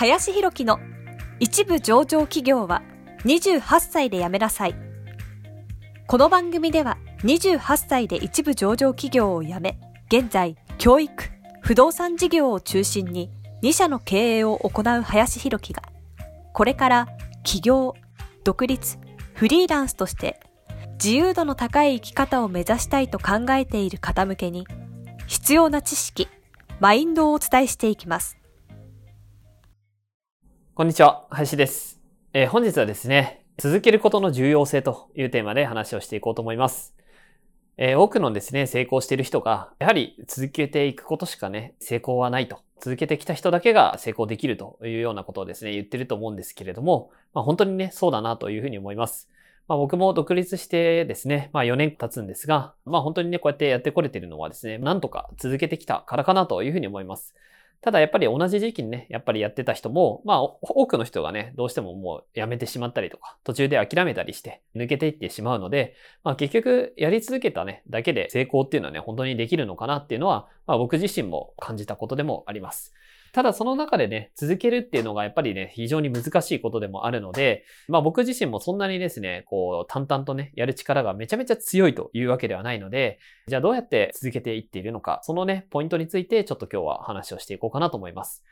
林博樹の一部上場企業は28歳で辞めなさい。この番組では28歳で一部上場企業を辞め、現在教育、不動産事業を中心に2社の経営を行う林博樹が、これから起業、独立、フリーランスとして自由度の高い生き方を目指したいと考えている方向けに必要な知識、マインドをお伝えしていきます。こんにちは、林です。えー、本日はですね、続けることの重要性というテーマで話をしていこうと思います。えー、多くのですね、成功している人が、やはり続けていくことしかね、成功はないと。続けてきた人だけが成功できるというようなことをですね、言ってると思うんですけれども、まあ本当にね、そうだなというふうに思います。まあ僕も独立してですね、まあ4年経つんですが、まあ本当にね、こうやってやってこれてるのはですね、なんとか続けてきたからかなというふうに思います。ただやっぱり同じ時期にね、やっぱりやってた人も、まあ多くの人がね、どうしてももうやめてしまったりとか、途中で諦めたりして抜けていってしまうので、まあ結局やり続けたね、だけで成功っていうのはね、本当にできるのかなっていうのは、まあ僕自身も感じたことでもあります。ただその中でね、続けるっていうのがやっぱりね、非常に難しいことでもあるので、まあ僕自身もそんなにですね、こう淡々とね、やる力がめちゃめちゃ強いというわけではないので、じゃあどうやって続けていっているのか、そのね、ポイントについてちょっと今日は話をしていこうかなと思います。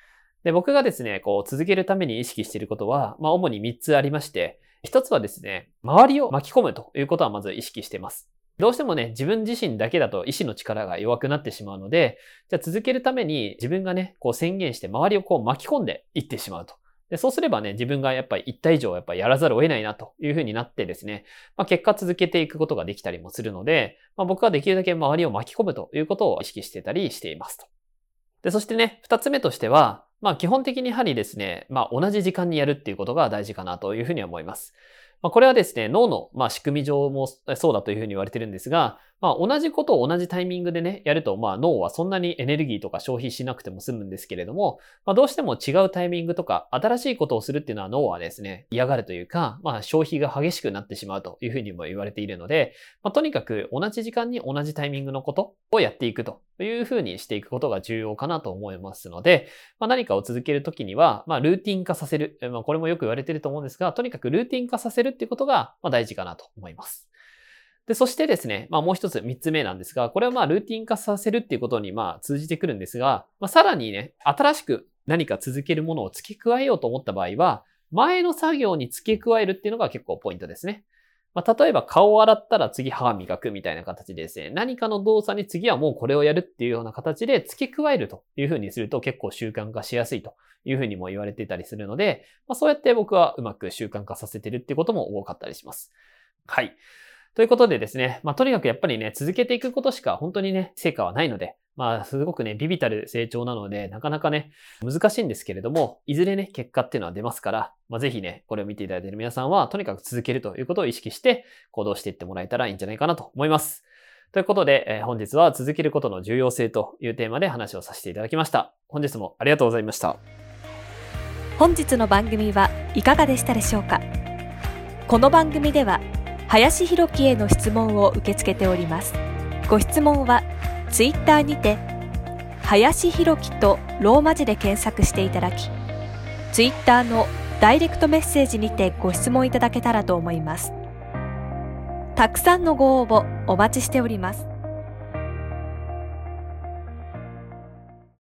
で、僕がですね、こう続けるために意識していることは、まあ主に3つありまして、一つはですね、周りを巻き込むということはまず意識しています。どうしてもね、自分自身だけだと意志の力が弱くなってしまうので、じゃあ続けるために自分がね、こう宣言して周りをこう巻き込んでいってしまうと。でそうすればね、自分がやっぱり一体以上やっぱりやらざるを得ないなというふうになってですね、まあ、結果続けていくことができたりもするので、まあ、僕はできるだけ周りを巻き込むということを意識してたりしていますと。で、そしてね、二つ目としては、まあ基本的にやはりですね、まあ同じ時間にやるっていうことが大事かなというふうに思います。まあ、これはですね、脳の、まあ、仕組み上もそうだというふうに言われてるんですが、まあ、同じことを同じタイミングでね、やると、まあ、脳はそんなにエネルギーとか消費しなくても済むんですけれども、まあ、どうしても違うタイミングとか、新しいことをするっていうのは脳はですね、嫌がるというか、まあ、消費が激しくなってしまうというふうにも言われているので、まあ、とにかく同じ時間に同じタイミングのことをやっていくというふうにしていくことが重要かなと思いますので、まあ、何かを続けるときには、まあ、ルーティン化させる。まあ、これもよく言われていると思うんですが、とにかくルーティン化させるっていうことが、まあ、大事かなと思います。で、そしてですね、まあもう一つ三つ目なんですが、これはまあルーティン化させるっていうことにまあ通じてくるんですが、まあさらにね、新しく何か続けるものを付け加えようと思った場合は、前の作業に付け加えるっていうのが結構ポイントですね。まあ、例えば顔を洗ったら次歯磨くみたいな形でですね、何かの動作に次はもうこれをやるっていうような形で付け加えるというふうにすると結構習慣化しやすいというふうにも言われてたりするので、まあ、そうやって僕はうまく習慣化させてるっていうことも多かったりします。はい。ということでですね、まあ、とにかくやっぱりね、続けていくことしか本当にね、成果はないので、まあ、すごくね、ビビたる成長なので、なかなかね、難しいんですけれども、いずれね、結果っていうのは出ますから、まあ、ぜひね、これを見ていただいている皆さんは、とにかく続けるということを意識して行動していってもらえたらいいんじゃないかなと思います。ということで、えー、本日は続けることの重要性というテーマで話をさせていただきました。本日もありがとうございました。本日の番組はいかがでしたでしょうか？この番組では、林博樹への質問を受け付けております。ご質問は、ツイッターにて、林博樹とローマ字で検索していただき、ツイッターのダイレクトメッセージにてご質問いただけたらと思います。たくさんのご応募お待ちしております。